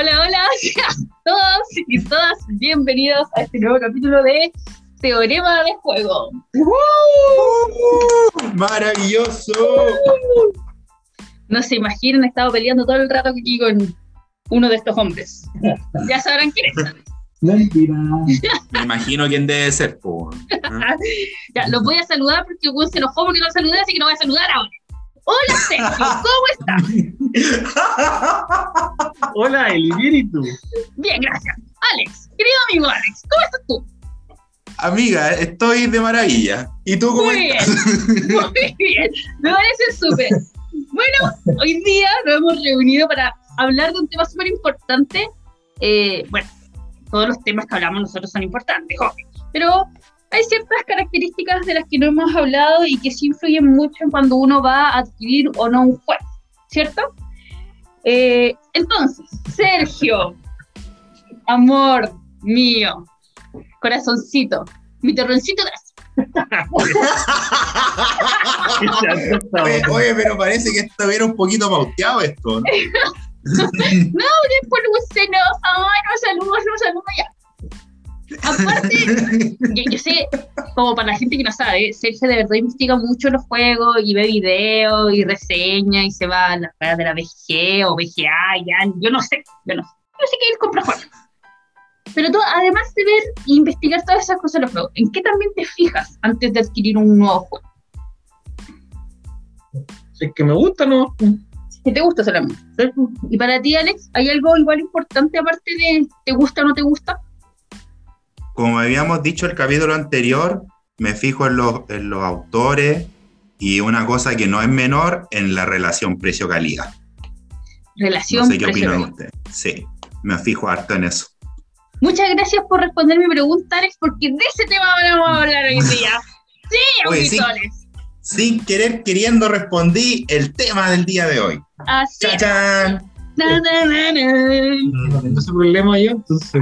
Hola, hola, todos y todas bienvenidos a este nuevo capítulo de Teorema de Juego. ¡Maravilloso! No se imaginan, he estado peleando todo el rato aquí con uno de estos hombres. Ya sabrán quién es. Mentira. Me imagino quién debe ser, po. Ya, los voy a saludar porque Gun se enojó porque no saludé, así que lo voy a saludar ahora. Hola Sergio, ¿cómo estás? Hola, Eli, bien y tú. Bien, gracias. Alex, querido amigo Alex, ¿cómo estás tú? Amiga, estoy de maravilla. ¿Y tú cómo Muy bien, muy bien, me parece súper. Bueno, hoy día nos hemos reunido para hablar de un tema súper importante. Eh, bueno, todos los temas que hablamos nosotros son importantes, obvio, pero hay ciertas características de las que no hemos hablado y que sí influyen mucho en cuando uno va a adquirir o no un juego, ¿cierto? Eh, entonces, Sergio, amor mío, corazoncito, mi terroncito gracias. Oye, oye, pero parece que esto era un poquito pauteado esto, ¿no? No, después no no saludos, no saludos ya. Aparte, yo, yo sé, como para la gente que no sabe, Sergio de verdad investiga mucho los juegos y ve videos y reseña y se va a las redes de la VG o VGA, ya, yo no sé, yo no sé. Yo sé que él compra juegos. Pero tú, además de ver e investigar todas esas cosas de los juegos, ¿en qué también te fijas antes de adquirir un nuevo juego? Si es que me gusta, ¿no? ¿Qué te gusta solamente? Y para ti, Alex, ¿hay algo igual importante aparte de te gusta o no te gusta? Como habíamos dicho el capítulo anterior, me fijo en los, en los autores y una cosa que no es menor, en la relación precio-calidad. Relación No sé qué precio- opinan ustedes. Sí, me fijo harto en eso. Muchas gracias por responder mi pregunta, Alex, porque de ese tema vamos a hablar hoy día. Sí, Oye, auditores. Sin querer, queriendo, respondí el tema del día de hoy. Así es. ¡Chachán! Na, na, na, na. No tengo ese problema yo, entonces.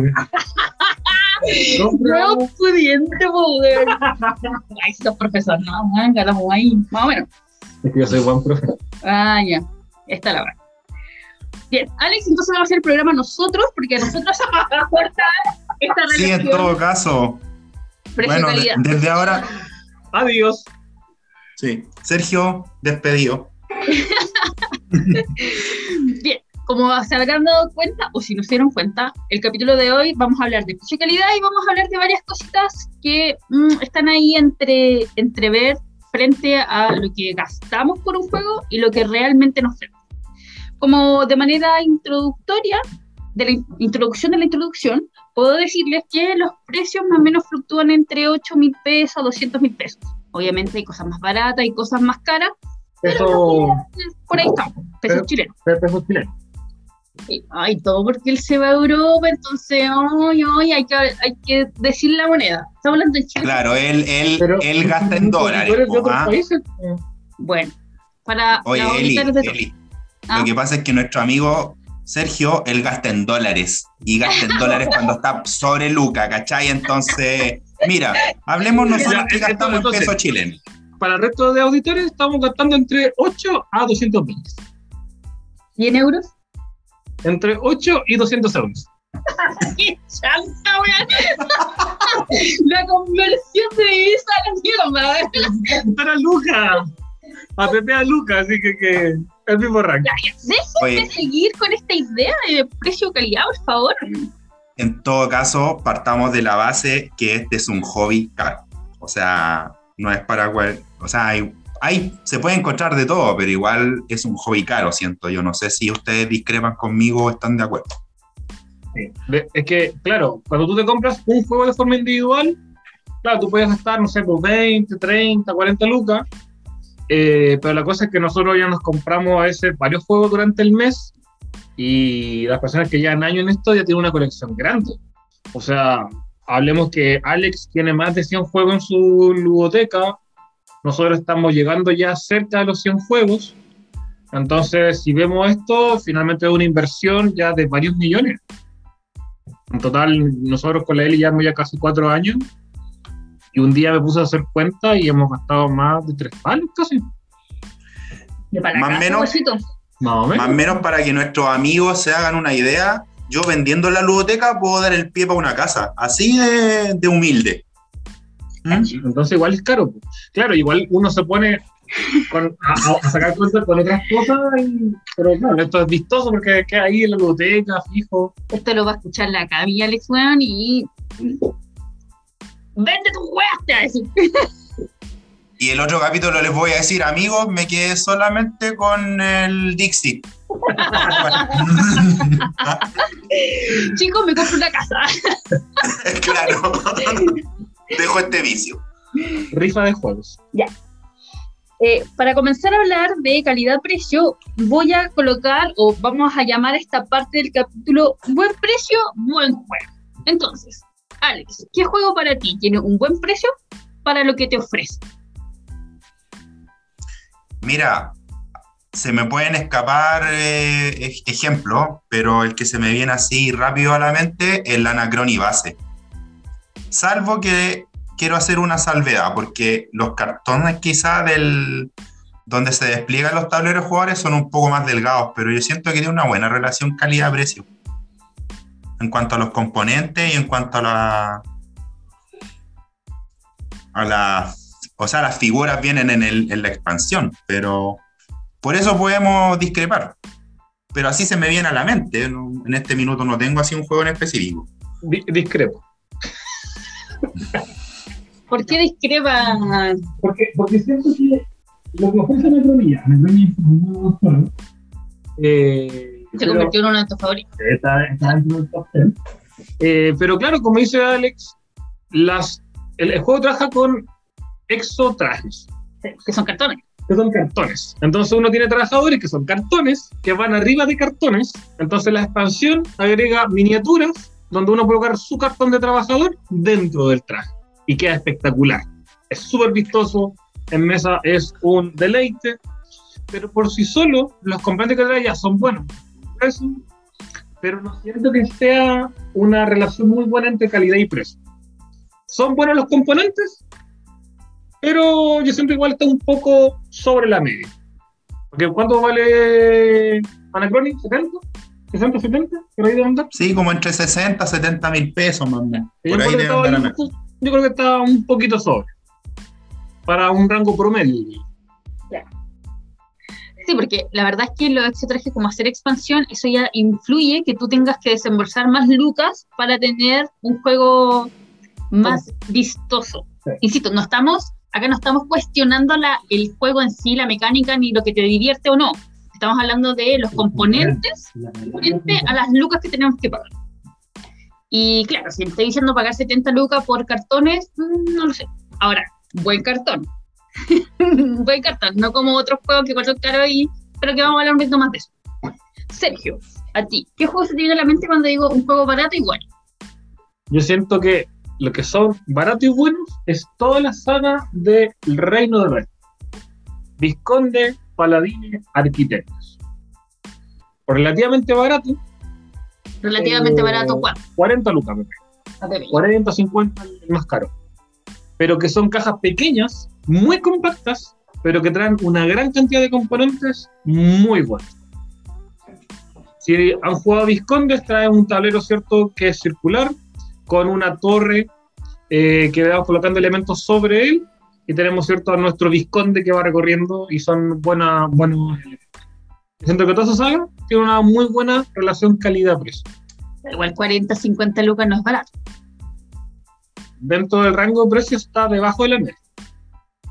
No pudiente poder. Ay, sos profesor, no, venga, estamos ahí. Más o menos. Es que yo soy buen profe. Ah, ya. Está la verdad. Bien, Alex, entonces vamos a hacer el programa nosotros, porque a nosotros nos aporta esta Sí, en relación todo caso. Bueno, de- desde ahora, Adiós. sí. Sergio, despedido. Como se habrán dado cuenta, o si no se dieron cuenta, el capítulo de hoy vamos a hablar de precio y calidad y vamos a hablar de varias cositas que mm, están ahí entre, entre ver frente a lo que gastamos por un juego y lo que realmente nos ofrece. Como de manera introductoria, de la in- introducción de la introducción, puedo decirles que los precios más o menos fluctúan entre 8 mil pesos a 200 mil pesos. Obviamente hay cosas más baratas y cosas más caras, Peso, por ahí estamos, pesos Pero- chilenos. peso chileno. Ay, todo porque él se va a Europa, entonces, ay, ay, hay que, hay que decir la moneda. Estamos hablando de Chile. Claro, él, él, Pero- él gasta en dólares. po, ¿ah? Bueno, para Oye, Eli, Ah. lo que pasa es que nuestro amigo Sergio, él gasta en dólares. Y gasta en dólares cuando está sobre Luca, ¿cachai? Entonces, mira, hablemos nosotros que gastamos en peso chileno. Para el resto de auditores estamos gastando entre 8 a 200 mil. ¿Y en euros? Entre 8 y 200 euros. ¡Qué chanta, weón! la conversión de divisa a la mierda. Para Luca. A Pepe a Luca, así que, que el mismo rango. Dejen de seguir con esta idea de precio-calidad, por favor. En todo caso, partamos de la base que este es un hobby caro. O sea, no es para cual. O sea, hay, hay- se puede encontrar de todo, pero igual es un hobby caro, siento yo. No sé si ustedes discrepan conmigo o están de acuerdo. Sí. Es que, claro, cuando tú te compras un juego de forma individual, claro, tú puedes gastar, no sé, por 20, 30, 40 lucas, eh, pero la cosa es que nosotros ya nos compramos a veces varios juegos durante el mes y las personas que llevan años en esto ya tienen una colección grande. O sea, hablemos que Alex tiene más de 100 juegos en su ludoteca, nosotros estamos llegando ya cerca de los 100 juegos, entonces si vemos esto, finalmente es una inversión ya de varios millones. En total, nosotros con la Eli llevamos ya casi cuatro años. Y un día me puse a hacer cuenta y hemos gastado más de tres palos casi. De para Más acá, menos. Más o menos. Más o menos para que nuestros amigos se hagan una idea, yo vendiendo la ludoteca puedo dar el pie para una casa, así de, de humilde. ¿Mm? Entonces igual es caro. Claro, igual uno se pone con- a, sacar cuentas con otras cosas, y- pero claro, esto es vistoso porque queda ahí en la biblioteca, fijo. Esto lo va a escuchar la Cami, Alex, weón, y. ¡Vende tus weas! Te va a decir. Y el otro capítulo les voy a decir, amigos, me quedé solamente con el Dixie. Chicos, me compro una casa. claro. Dejo este vicio. Rifa de juegos. Eh, para comenzar a hablar de calidad-precio, voy a colocar o vamos a llamar a esta parte del capítulo Buen precio, buen juego. Entonces, Alex, ¿qué juego para ti tiene un buen precio para lo que te ofrece? Mira, se me pueden escapar eh, ej- ejemplos, pero el que se me viene así rápido a la mente es el Anacrony base. Salvo que quiero hacer una salvedad, porque los cartones quizá del donde se despliegan los tableros jugadores son un poco más delgados, pero yo siento que tiene una buena relación calidad-precio. En cuanto a los componentes y en cuanto a la. a la. O sea, las figuras vienen en, el- en la expansión, pero por eso podemos discrepar. Pero así se me viene a la mente. En este minuto no tengo así un juego en específico. Di- discrepo. ¿Por qué discrepa? Porque, porque siento que lo que ofrece Anacronía, Anacronía es un buen juego. Eh, Se pero- convirtió en uno de tus favoritos. está, está dentro del top 10. Eh, pero claro, como dice Alex, las, el, el juego trabaja con exotrajes, Que son cartones. que son cartones. Entonces uno tiene trabajadores que son cartones, que van arriba de cartones. Entonces la expansión agrega miniaturas donde uno puede colocar su cartón de trabajador dentro del traje. Y queda espectacular. Es súper vistoso, en mesa es un deleite, pero por sí solo los componentes que trae ya son buenos. Precio, pero no siento que sea una relación muy buena entre calidad y precio. Son buenos los componentes, pero yo siento igual está un poco sobre la media. Porque ¿cuánto vale Anacronic? ¿70? ¿60, 70? ¿Por ahí debe andar? Sí, como entre 60 y 70 mil pesos, más o menos. Por ahí estaba andar yo creo que está un poquito sobre. Para un rango promedio. Sí, porque la verdad es que los exotrajes, como hacer expansión, eso ya influye que tú tengas que desembolsar más lucas para tener un juego más vistoso. Sí. Insisto, no estamos, acá no estamos cuestionando la, el juego en sí, la mecánica, ni lo que te divierte o no. Estamos hablando de los componentes frente a las lucas que tenemos que pagar. Y claro, si me estoy diciendo pagar 70 lucas por cartones, mm, no lo sé. Ahora, buen cartón. buen cartón, no como otros juegos que cuestan caro y pero que vamos a hablar un poquito más de eso. Sergio, a ti, ¿qué juego se te viene a la mente cuando digo un juego barato y bueno? Yo siento que lo que son baratos y buenos es toda la saga del Reino de Rey. Visconde, Paladines, Arquitectos. Relativamente barato. Relativamente eh, barato, ¿cuánto? 40 lucas, ver, 40, 50 el más caro. Pero que son cajas pequeñas, muy compactas, pero que traen una gran cantidad de componentes muy buenos. Si han jugado a Viscondes, trae un tablero, ¿cierto?, que es circular, con una torre eh, que vamos colocando elementos sobre él, y tenemos, ¿cierto?, a nuestro Visconde que va recorriendo y son buena, buenos elementos. Siento que toda esa saga tiene una muy buena relación calidad-precio. Igual 40, 50 lucas no es barato. Dentro del rango de precio está debajo de la media.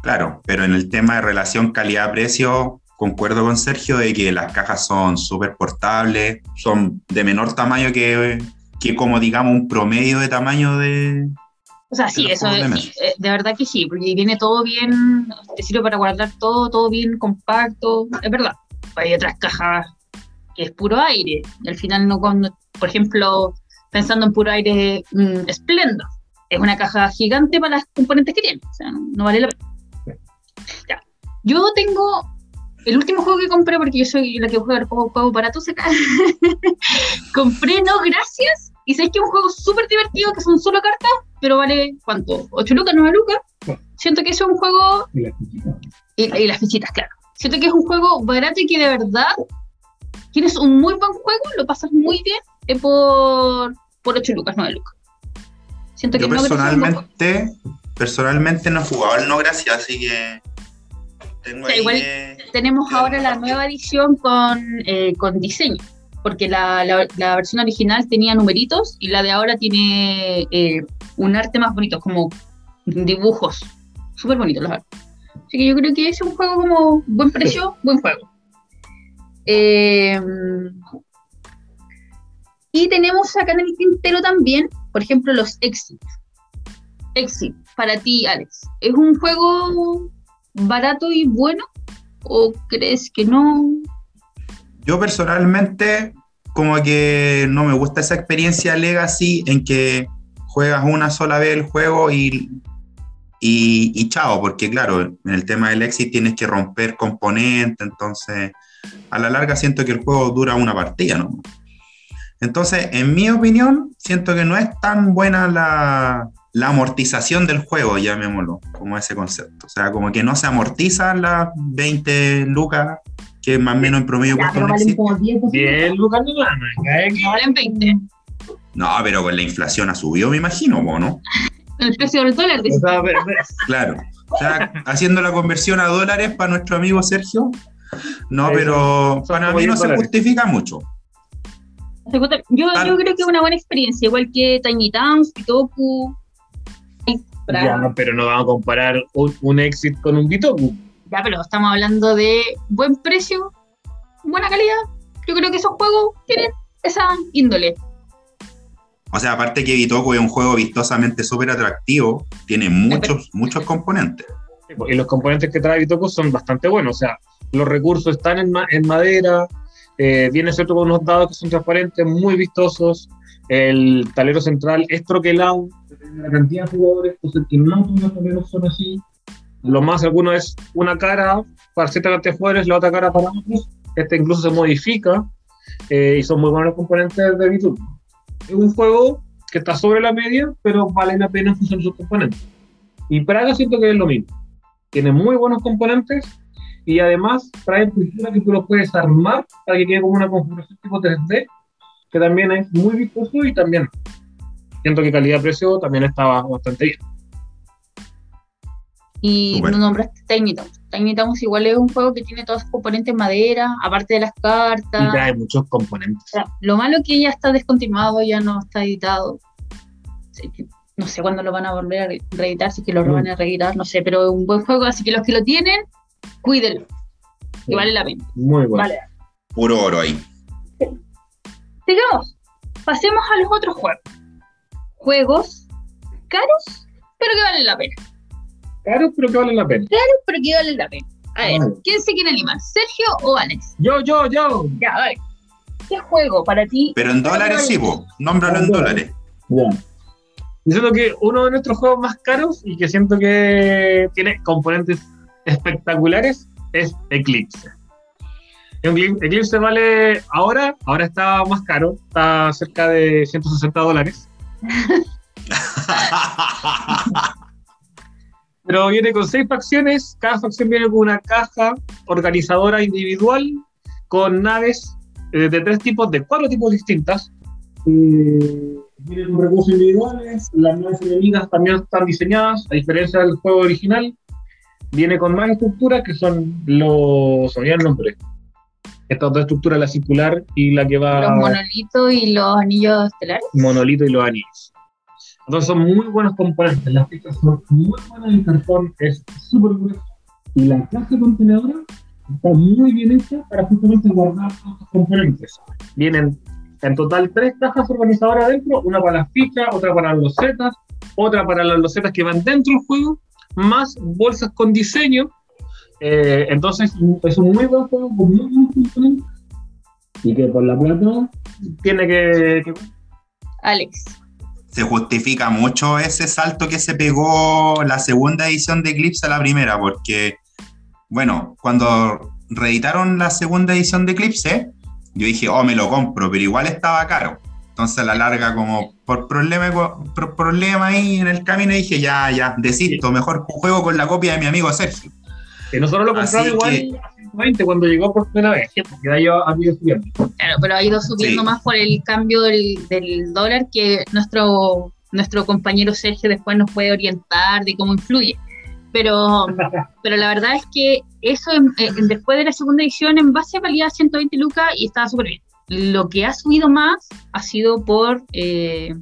Claro, pero en el tema de relación calidad-precio, concuerdo con Sergio de que las cajas son súper portables, son de menor tamaño que, que como digamos un promedio de tamaño de... O sea, sí, eso de sí, eh, de verdad que sí, porque viene todo bien, te sirve para guardar todo, todo bien compacto, es verdad. Hay otras cajas que es puro aire, y al final no cuando, por ejemplo, pensando en puro aire, mm, Splendor, es una caja gigante para las componentes que tiene, o sea, no, vale la pena. Ya. Yo tengo el último juego que compré, porque yo soy la que juega juegos juego baratos acá, compré No Gracias, y sé que es un juego súper divertido, que son solo cartas, pero vale, ¿cuánto? ¿8 lucas, 9 lucas? Siento que eso es un juego, Y las chiquitas. y, y las fichitas, claro. Siento que es un juego barato y que de verdad tienes un muy buen juego, lo pasas muy bien eh, por, por 8 lucas, 9 lucas. Siento Yo que no buen juego. personalmente, personalmente no he jugado el no gracias, así que tengo O sea, ahí igual que- tenemos que ahora la nueva edición con, eh, con diseño, porque la, la- la versión original tenía numeritos y la de ahora tiene eh, un arte más bonito, como dibujos. Súper bonitos los artes. Así que yo creo que es un juego como buen precio, buen juego. Eh, y tenemos acá en el tintero también, por ejemplo, los Exit. Exit, para ti, Alex, ¿es un juego barato y bueno? ¿O crees que no? Yo personalmente, como que no me gusta esa experiencia Legacy en que juegas una sola vez el juego y, y, y chao, porque claro, en el tema del exit tienes que romper componentes, entonces a la larga siento que el juego dura una partida, ¿no? Entonces, en mi opinión, siento que no es tan buena la, la amortización del juego, llamémoslo, como ese concepto. O sea, como que no se amortizan las 20 lucas que más o menos en promedio cuesta un valen exit. como 10 pesos. 10 lucas no valen 20. No, pero con la inflación ha subido, me imagino, ¿o ¿no? El precio del dólar. Ve- Claro. O sea, haciendo la conversión a dólares para nuestro amigo Sergio. No, pero para mí no 10 se justifica mucho. Yo, Tal- yo creo que es una buena experiencia, igual que Tiny Towns, Pitoku. ya, pero no vamos a comparar un, un exit con un Bitoku. Ya, pero estamos hablando de buen precio, buena calidad. Yo creo que esos juegos tienen esa índole. O sea, aparte que Bitoku es un juego vistosamente súper atractivo, tiene muchos, muchos componentes. Y los componentes que trae Bitoku son bastante buenos. O sea, los recursos están en, ma- en madera, eh, viene cierto con unos dados que son transparentes, muy vistosos. El talero central es troquelado, la cantidad de jugadores, entonces que no todos los taleros son así. Lo más alguno es una cara para cierta cantidad de jugadores, la otra cara para otros. Este incluso se modifica eh, y son muy buenos los componentes de Bitoku. Es un juego que está sobre la media, pero vale la pena en función de sus componentes. Y Praga siento que es lo mismo. Tiene muy buenos componentes y además trae pintura que tú lo puedes armar para que quede como una configuración tipo 3D, que también es muy vistoso y también siento que calidad-precio también estaba bastante bien. Y Súper. no nombraste Tiny Towns. Tiny Towns igual es un juego que tiene todos sus componentes en madera, aparte de las Y cartas. trae muchos componentes. O sea, lo malo que ya está descontinuado, ya no está editado. No sé cuándo lo van a volver a re- reeditar, si es que lo Mm. van a reeditar, no sé, pero es un buen juego, así que los que lo tienen, cuídenlo, que vale la pena. Muy bueno. Vale. Puro oro ahí. Sigamos, pasemos a los otros juegos. Juegos caros, pero que valen la pena. Caro, pero que vale la pena. Pero que valen la pena. A ver, Vale. ¿quién se quiere animar? ¿Sergio o Alex? Yo, yo, yo. Ya, dale. ¿Qué juego para ti? Pero en dólares sí, po. Nómbralo en dólares. Ya. Y siento que uno de nuestros juegos más caros y que siento que tiene componentes espectaculares es Eclipse. Eclipse Eclipse vale ahora, ahora está más caro, está cerca de 160 dólares, pero viene con seis facciones, cada facción viene con una caja organizadora individual con naves eh, de tres tipos, de cuatro tipos distintas. Eh, vienen con recursos individuales, las naves enemigas también están diseñadas, a diferencia del juego original. Viene con más estructuras que son los. Olvidó el nombre. Estas dos estructuras, la circular y la que va. Los monolitos y los anillos estelares. monolito y los anillos. Entonces son muy buenos componentes, las piezas son muy buenas, el cartón es súper grueso y la caja contenedora está muy bien hecha para justamente guardar todos estos componentes. Vienen en total tres cajas organizadoras adentro, una para las fichas, otra para las losetas, otra para las losetas que van dentro del juego, más bolsas con diseño. Eh, entonces es un muy buen juego con muy buenos componentes y que por la plata tiene que- que Alex. Se justifica mucho ese salto que se pegó la segunda edición de Eclipse a la primera, porque, bueno, cuando reeditaron la segunda edición de Eclipse, yo dije, oh, me lo compro, pero igual estaba caro. Entonces a la larga, como por problema, por problema ahí en el camino, dije, ya, ya, desisto, mejor juego con la copia de mi amigo Sergio. Que nosotros lo compramos igual que- a 120 cuando llegó por primera vez, porque de ahí ha ido subiendo. Claro, pero ha ido subiendo Sí. más por el cambio del, del dólar que nuestro, nuestro compañero Sergio después nos puede orientar de cómo influye. Pero, pero la verdad es que eso en- en- después de la segunda edición en base valía 120 lucas y estaba súper bien. Lo que ha subido más ha sido por, eh,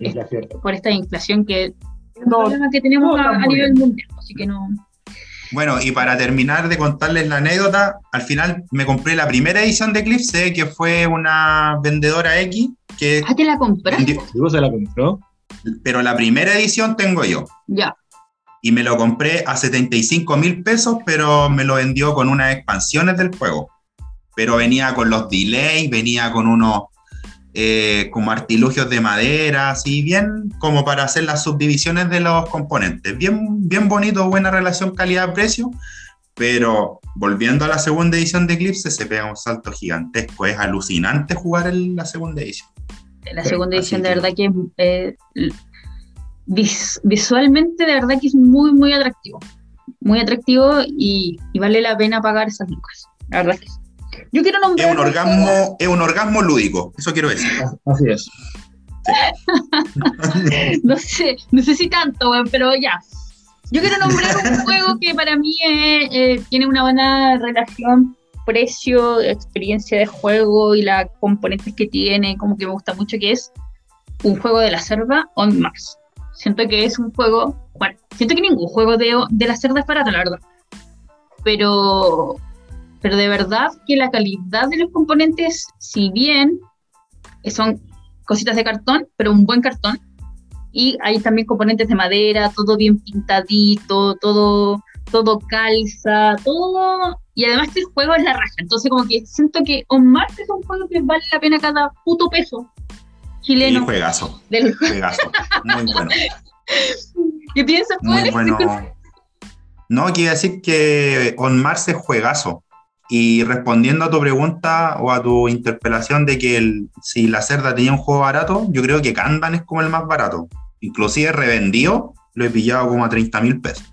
Inflación. por esta inflación que es un problema que tenemos no, a, a nivel mundial. Así que no. Bueno, y para terminar de contarles la anécdota, al final me compré la primera edición de Eclipse, que fue una vendedora X, que Ah, te la compraste. vendió- Digo, se la compró. pero la primera edición tengo yo. Ya. Y me lo compré a 75 mil pesos, pero me lo vendió con unas expansiones del juego. Pero venía con los delays, venía con unos eh, como artilugios de madera, así bien como para hacer las subdivisiones de los componentes. Bien, bien bonito, buena relación calidad-precio, pero volviendo a la segunda edición de Eclipse se pega un salto gigantesco. Es alucinante jugar en la segunda edición. La segunda edición de verdad que eh, vis- visualmente de verdad que es muy, muy atractivo. Muy atractivo y, y vale la pena pagar esas lucas. La verdad que sí. Yo quiero Es nombrar... un juego- orgasmo, es un orgasmo lúdico, eso quiero decir. Así es. No sé, no sé si tanto, pero ya. Yo quiero nombrar un juego que para mí eh, eh, tiene una buena relación precio, experiencia de juego y las componentes que tiene, como que me gusta mucho, que es un juego de la cerda on Mars. Siento que es un juego, bueno, siento que ningún juego de, de la cerda es barato, la verdad. Pero, pero de verdad que la calidad de los componentes, si bien son cositas de cartón, pero un buen cartón, y hay también componentes de madera, todo bien pintadito, todo, todo calza, todo. Y además que el juego es la raja. Entonces, como que siento que On Mars es un juego que vale la pena cada puto peso Y chileno juegazo, del juegazo. Muy bueno. ¿Qué piensas tú, Muy Alex? bueno. No, quiero decir que On Mars es juegazo. Y respondiendo a tu pregunta o a tu interpelación de que el- si la cerda tenía un juego barato, yo creo que Kanban es como el más barato. Inclusive revendido, lo he pillado como a 30 mil pesos.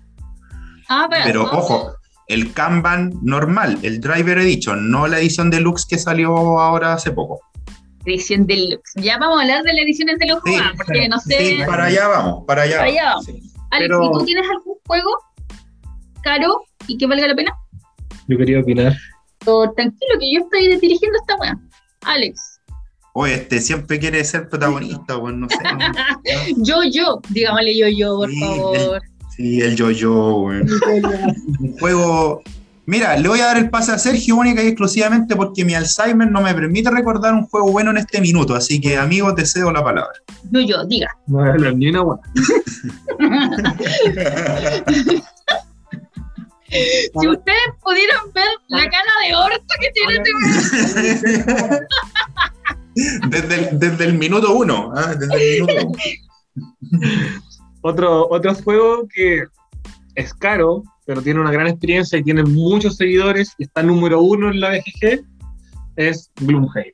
Ah, Pero ojo, el Kanban normal, el Driver Edition, no la edición deluxe que salió ahora hace poco. Edición deluxe. Ya vamos a hablar de las ediciones de los Sí, juegos, porque no sé. Sí, para allá vamos, para allá. Para allá vamos. Sí. Alex, Pero- ¿y tú tienes algún juego caro y que valga la pena? Yo quería opinar. O tranquilo, que yo estoy dirigiendo esta weá. Alex. Oye, este siempre quiere ser protagonista, pues no sé. ¿no? Yo, yo. Dígamele yo, yo, por Sí, favor. Sí, el yo-yo, güey. Un juego. Mira, le voy a dar el pase a Sergio única y exclusivamente porque mi Alzheimer no me permite recordar un juego bueno en este minuto. Así que, amigos, te cedo la palabra. Yo, yo, diga. No es ni una buena. Si ustedes pudieran ver la cara de orto que tiene este desde, el, desde el minuto uno. ¿ah? Desde el minuto uno. Otro, otro juego que es caro, pero tiene una gran experiencia y tiene muchos seguidores y está número uno en la BGG, es Gloomhaven.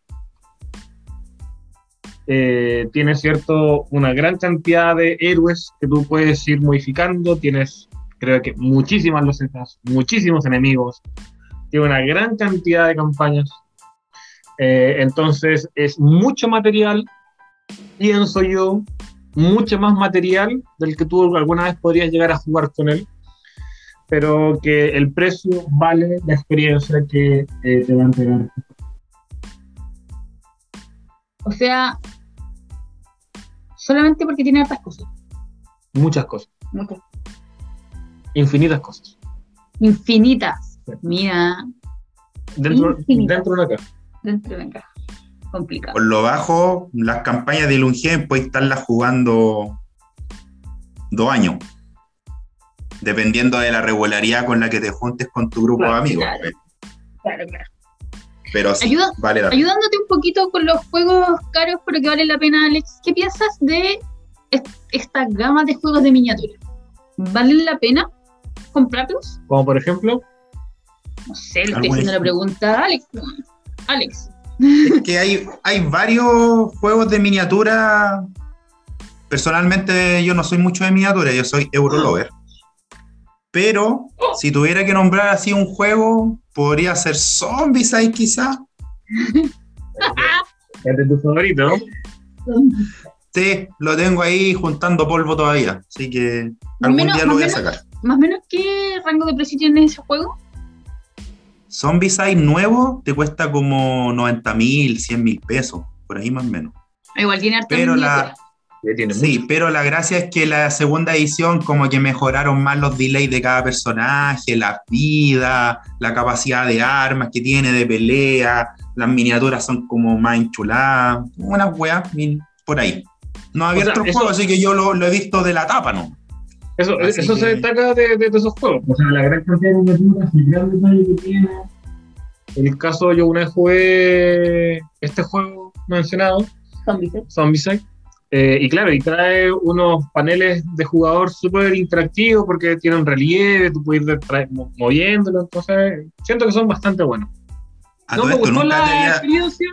Eh, tiene cierto una gran cantidad de héroes que tú puedes ir modificando, tienes creo que muchísimas losetas, muchísimos enemigos, tiene una gran cantidad de campañas, Eh, entonces es mucho material, pienso yo, mucho más material del que tú alguna vez podrías llegar a jugar con él, pero que el precio vale la experiencia que eh, te va a entregar. O sea, solamente porque tiene hartas cosas. Muchas cosas, Muchas. Infinitas cosas. Infinitas. Sí. Mira, Dentro, Infinitas. dentro de una caja. dentro de la caja. Complicado. Por lo bajo, las campañas de Lungen puedes estarlas jugando dos años. Dependiendo de la regularidad con la que te juntes con tu grupo Claro, de amigos. claro. Claro, claro. Pero sí, Ayuda- vale. Ayudándote un poquito con los juegos caros, pero que valen la pena, Alex, ¿qué piensas de est- esta gama de juegos de miniatura? ¿Valen la pena comprarlos? Como por ejemplo, No sé, le estoy ¿Algún haciendo la pregunta a Alex. Alex, Es que hay, hay varios juegos de miniatura. Personalmente yo no soy mucho de miniatura, yo soy Eurolover. Pero si tuviera que nombrar así un juego, podría ser Zombieside quizá. Es de tu favorito, ¿no? Sí, lo tengo ahí juntando polvo todavía. Así que algún menos- día lo voy a menos- sacar. Más o menos, ¿qué rango de precio tiene ese juego? Zombieside nuevo te cuesta como 90 mil, 100 mil pesos. Por ahí más o menos. Igual tiene harta Pero la, tiene Sí, pero la gracia es que la segunda edición como que mejoraron más los delays de cada personaje, la vida, la capacidad de armas que tiene de pelea, las miniaturas son como más enchuladas, unas weas por ahí. No ha abierto sea, el eso- juego, así que yo lo, lo he visto de la tapa, ¿no? Eso, Así eso se destaca de, de- de esos juegos. O sea, la gran cantidad de miniaturas, el gran detalle que tiene. En el caso, yo una vez jugué este juego mencionado, Zombies. Zombicide. Eh, y claro, y trae unos paneles de jugador súper interactivos porque tienen relieve, tú puedes ir moviéndolo, entonces siento que son bastante buenos. A no me gustó la había- experiencia,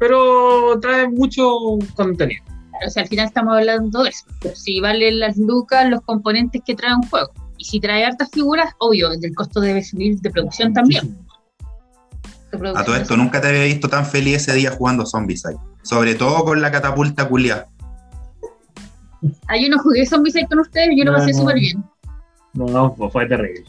pero trae mucho contenido. O sea, al final estamos hablando de eso. Si valen las lucas, los componentes que trae un juego. Y si trae hartas figuras, obvio, el costo debe subir de producción también. De A todo esto nunca te había visto tan feliz ese día jugando Zombieside. Sobre todo con la catapulta culia. Ah, yo no jugué Zombies con ustedes, yo lo No, pasé no. súper bien. No, pues fue terrible.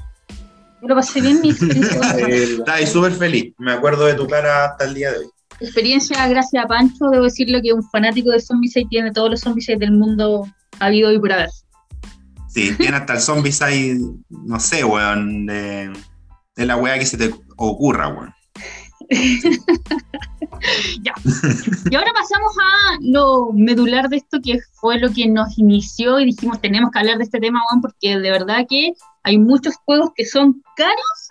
Yo lo pasé bien, mi experiencia, Estaba ahí súper feliz. Me acuerdo de tu cara hasta el día de hoy. Experiencia gracias a Pancho, debo decirlo que un fanático de Zombies tiene todos los Zombies del mundo habido y por haber. Sí, tiene hasta el Zombieside, no sé, weón, de, de la weá que se te ocurra, weón. Y ahora pasamos a lo medular de esto, que fue lo que nos inició y dijimos, tenemos que hablar de este tema, Juan, porque de verdad que hay muchos juegos que son caros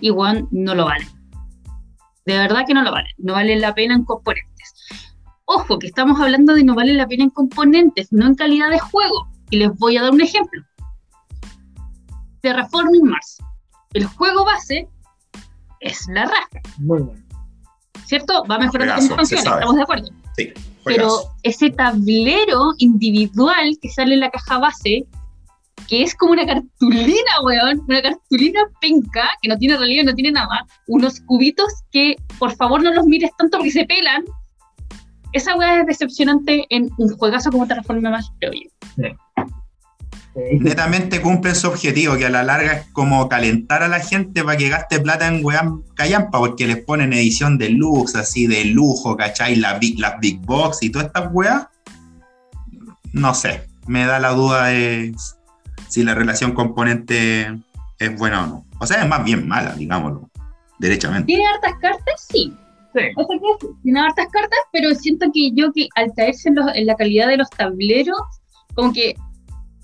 y, Juan, no lo valen. De verdad que no lo valen. No valen la pena en componentes. Ojo, que estamos hablando de no vale la pena en componentes, no en calidad de juego. Y les voy a dar un ejemplo. Terraforming Mars. El juego base es la raja, Muy bueno. ¿cierto? Va mejorando se funciones, estamos de acuerdo. Sí, Pero ese tablero individual que sale en la caja base, que es como una cartulina, weón, una cartulina penca, que no tiene relieve, no tiene nada, unos cubitos que por favor no los mires tanto porque se pelan. Esa weá es decepcionante en un juegazo como Terraforming Mars, creo yo. Netamente cumplen su objetivo, que a la larga es como calentar a la gente para que gaste plata en weá callampa, porque les ponen edición deluxe, así de lujo, ¿cachai? Las big, las big box y todas estas weas. No sé, me da la duda de si la relación componente es buena o no. O sea, es más bien mala, digámoslo, derechamente. ¿Tiene hartas cartas? Sí. Sí. O sea que sí, tiene hartas cartas, pero siento que yo que al caerse en, los- en la calidad de los tableros, como que,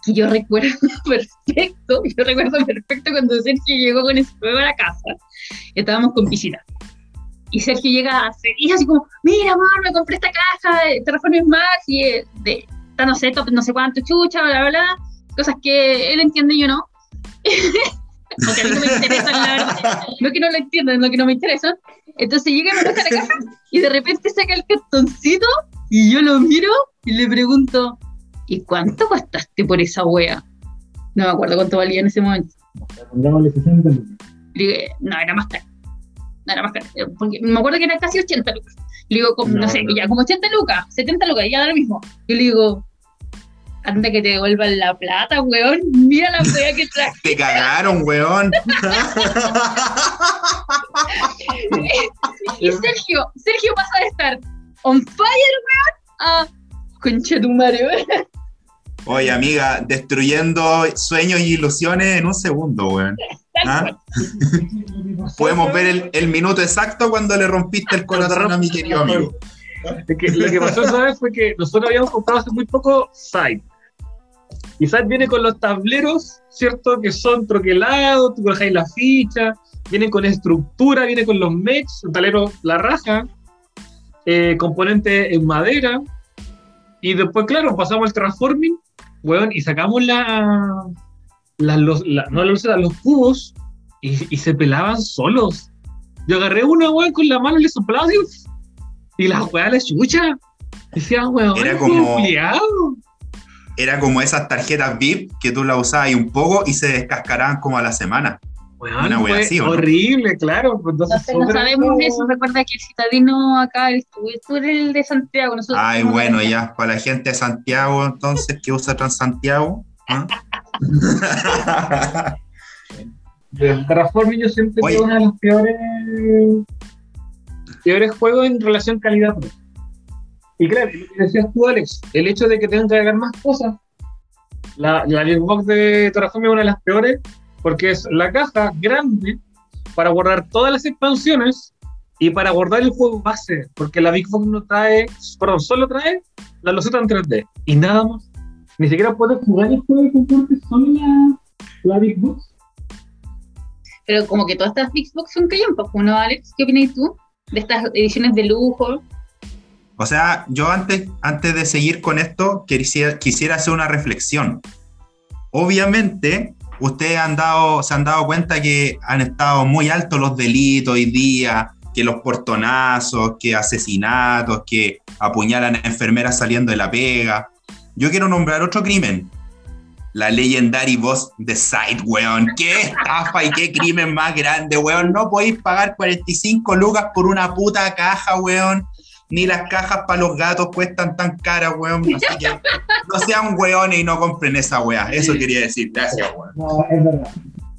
que yo recuerdo perfecto, yo recuerdo perfecto cuando Sergio llegó con ese juego a la casa, estábamos con visita. Y Sergio llega feliz, así como, mira, amor, me compré esta caja de Terraforming Mars y de, está, no sé, top, no sé cuánto chucha, bla, bla, bla, cosas que él entiende y yo no. Porque a mí no me interesan, la verdad. No que no lo entiendan, no que no me interesan. Entonces llega a la caja y de repente saca el cartoncito y yo lo miro y le pregunto, ¿y cuánto gastaste por esa wea? No me acuerdo cuánto valía en ese momento. Pongámosle 60 lucas. Le digo, no, era más caro. No, era más caro. Eh, Porque me acuerdo que era casi 80 lucas. Le digo, como, no, No, sé, no. ya como 80 lucas, 70 lucas, ya da lo mismo. Yo le digo, anda que te devuelvan la plata, weón. Mira la wea que traje. Te cagaron, weón. Y Sergio, Sergio pasa de estar on fire, weón, a concha tu madre, weón. Oye, amiga, destruyendo sueños y ilusiones en un segundo, weón. ¿Ah? Podemos ver el, el minuto exacto cuando le rompiste el corazón a mi querido amigo. Es que lo que pasó esa vez fue que nosotros habíamos comprado hace muy poco Side. Side viene con los tableros, ¿cierto? Que son troquelados, tú bajáis la ficha, vienen con estructura, viene con los mechs, el tablero la raja, eh, componente en madera. Y después, claro, pasamos al transforming, weón, y sacamos la, la- los, la- no la loseta, los cubos y, y se pelaban solos. Yo agarré una, weón, con la mano y le soplaba y la weá la chucha. Decía, weón, Era como-. Era como esas tarjetas VIP que tú las usabas y un poco y se descascaraban como a la semana. Una fue así, horrible, claro. pues, Entonces, Entonces no súper sabemos como- eso. Recuerda que el citadino acá, tú, tú eres el de Santiago. Nosotros Ay, bueno, de- ya, para la gente de Santiago, entonces, que usa Transantiago. ¿ah? De yo Oye. es uno de los peores, peores juegos en relación calidad-precio. Y claro, lo que decías tú, Alex, el hecho de que tengan que agregar más cosas. La, la Xbox de Terraforming es una de las peores porque es la caja grande para guardar todas las expansiones y para guardar el juego base, porque la Big Box no trae, perdón, solo trae la loseta en 3D y nada más. Ni siquiera puedes jugar el juego con porque solo la, la Box. Pero como que todas estas Big Box son callampas, ¿no, Alex? ¿Qué opinas tú de estas ediciones de lujo? O sea, yo antes, antes de seguir con esto, quisiera, quisiera hacer una reflexión. Obviamente, ustedes han dado, se han dado cuenta que han estado muy altos los delitos hoy día, que los portonazos, que asesinatos, que apuñalan a enfermeras saliendo de la pega. Yo quiero nombrar otro crimen. La legendary boss de Side, weón. Qué estafa y qué crimen más grande, weón. No podéis pagar 45 lucas por una puta caja, weón ni las cajas para los gatos cuestan tan caras, weón. Así que no sean weones y no compren esa weá. Eso quería decir. Gracias, weón. No, es verdad.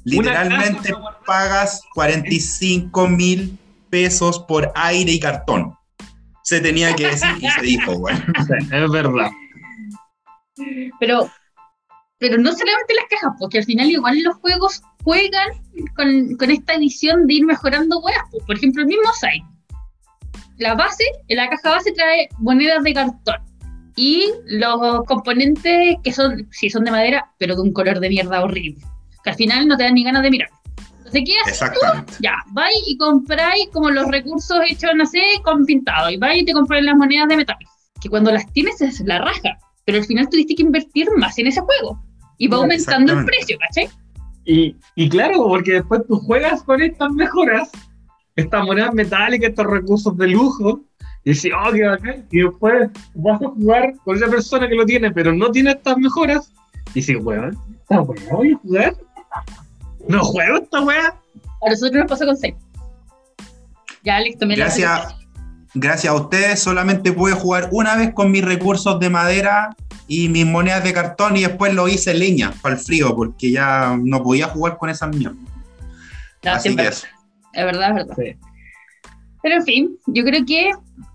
Literalmente pagas 45 mil pesos por aire y cartón. Se tenía que decir y se dijo, weón. Es verdad. Pero, pero no solamente las cajas, porque al final igual los juegos juegan con, con esta edición de ir mejorando weas. Por ejemplo, el mismo site. La base, en la caja base trae monedas de cartón. Y los componentes que son, sí, son de madera, pero de un color de mierda horrible. Que al final no te dan ni ganas de mirar. Entonces, ¿qué haces? Exactamente. Ya, vais y compráis como los recursos hechos, no sé, con pintado. Y vais y te compráis las monedas de metal. Que cuando las tienes es la raja. Pero al final tuviste que invertir más en ese juego. Y va aumentando el precio, ¿cachai? Y, y claro, porque después tú juegas con estas mejoras, estas monedas metálicas, estos recursos de lujo, y dices, oh, qué bacán. Y después vas a jugar con esa persona que lo tiene, pero no tiene estas mejoras, y dices, weón, ¿esta weá voy a jugar? No juego esta weá. A nosotros nos pasó con 6. Ya, listo, me la- Gracias, gracias a ustedes solamente pude jugar una vez con mis recursos de madera y mis monedas de cartón y después lo hice en leña para el frío porque ya no podía jugar con esas mierdas. No, Así siempre- que eso. Es verdad, es verdad. Sí. Pero en fin, yo creo que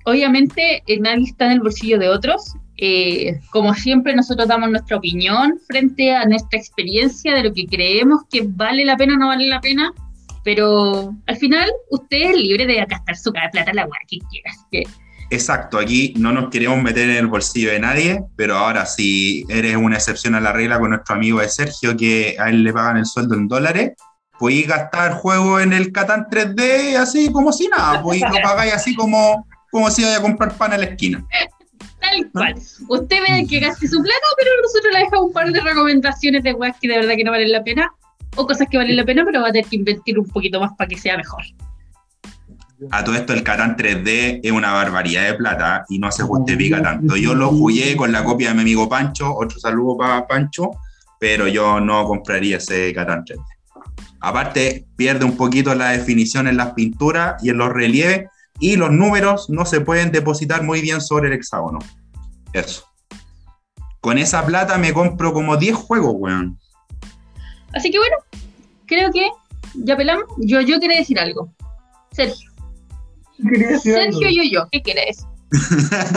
obviamente eh, nadie está en el bolsillo de otros. Eh, como siempre, nosotros damos nuestra opinión frente a nuestra experiencia de lo que creemos que vale la pena o no vale la pena. Pero al final, usted es libre de gastar su cara de plata en la weá que quiera. Que Exacto, aquí no nos queremos meter en el bolsillo de nadie, pero ahora si eres una excepción a la regla con nuestro amigo de Sergio, que a él le pagan el sueldo en dólares, podéis gastar juego en el Catán 3D así como si nada, y lo pagáis así como, como si vaya a comprar pan a la esquina. tal cual. Usted ve que gaste su plata, pero nosotros le dejamos un par de recomendaciones de weas que de verdad que no valen la pena. O cosas que valen la pena, pero va a tener que invertir un poquito más para que sea mejor. A todo esto el Catán 3D es una barbaridad de plata y no se justifica tanto. Yo lo jugué con la copia de mi amigo Pancho, otro saludo para Pancho, pero yo no compraría ese Catán 3D. Aparte, pierde un poquito la definición en las pinturas y en los relieves y los números no se pueden depositar muy bien sobre el hexágono. Eso. Con esa plata me compro como 10 juegos, weón. Así que bueno, creo que ya pelamos. Yo, yo quería decir algo. Sergio. Decir algo. Sergio, yo, yo. ¿Qué quieres?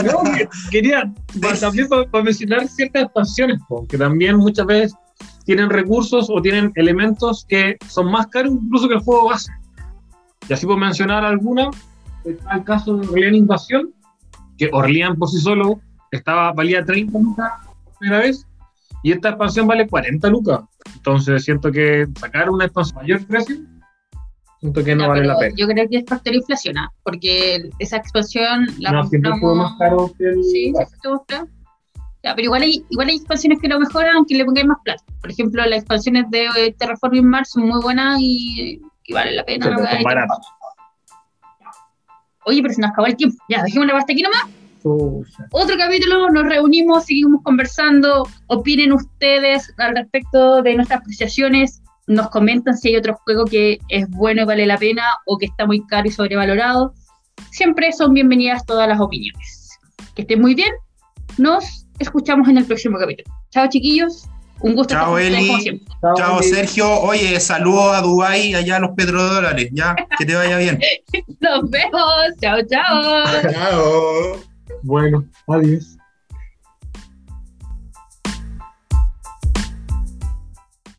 No, que- quería también para mencionar ciertas expansiones, po, que también muchas veces tienen recursos o tienen elementos que son más caros incluso que el juego base. Y así por mencionar alguna, está el caso de Orlean Invasión, que Orlean por sí solo estaba, valía 30 lucas por primera vez, y esta expansión vale 40 lucas. Entonces siento que sacar una expansión mayor precio, siento que no vale la pena. Yo creo que es factor inflación, ¿ah? porque esa expansión la No, siempre compramos- más caro que el Sí, base. Ya, pero igual hay, igual hay expansiones que lo mejoran aunque le pongáis más plata. Por ejemplo, las expansiones de eh, Terraforming Mars son muy buenas y, y vale la pena. Baratas. Oye, pero se nos acabó el tiempo. Ya, dejémosla hasta aquí nomás. Otro capítulo, nos reunimos, seguimos conversando, opinen ustedes al respecto de nuestras apreciaciones, nos comentan si hay otro juego que es bueno y vale la pena o que está muy caro y sobrevalorado. Siempre son bienvenidas todas las opiniones. Que estén muy bien, nos escuchamos en el próximo capítulo. Chao chiquillos, un gusto Chao, Eli. como siempre. Chao, Eli. Sergio. Oye, saludos a Dubái, allá a los petrodólares. Ya, que te vaya bien. Nos vemos, chao, chao. Chao. Bueno, adiós.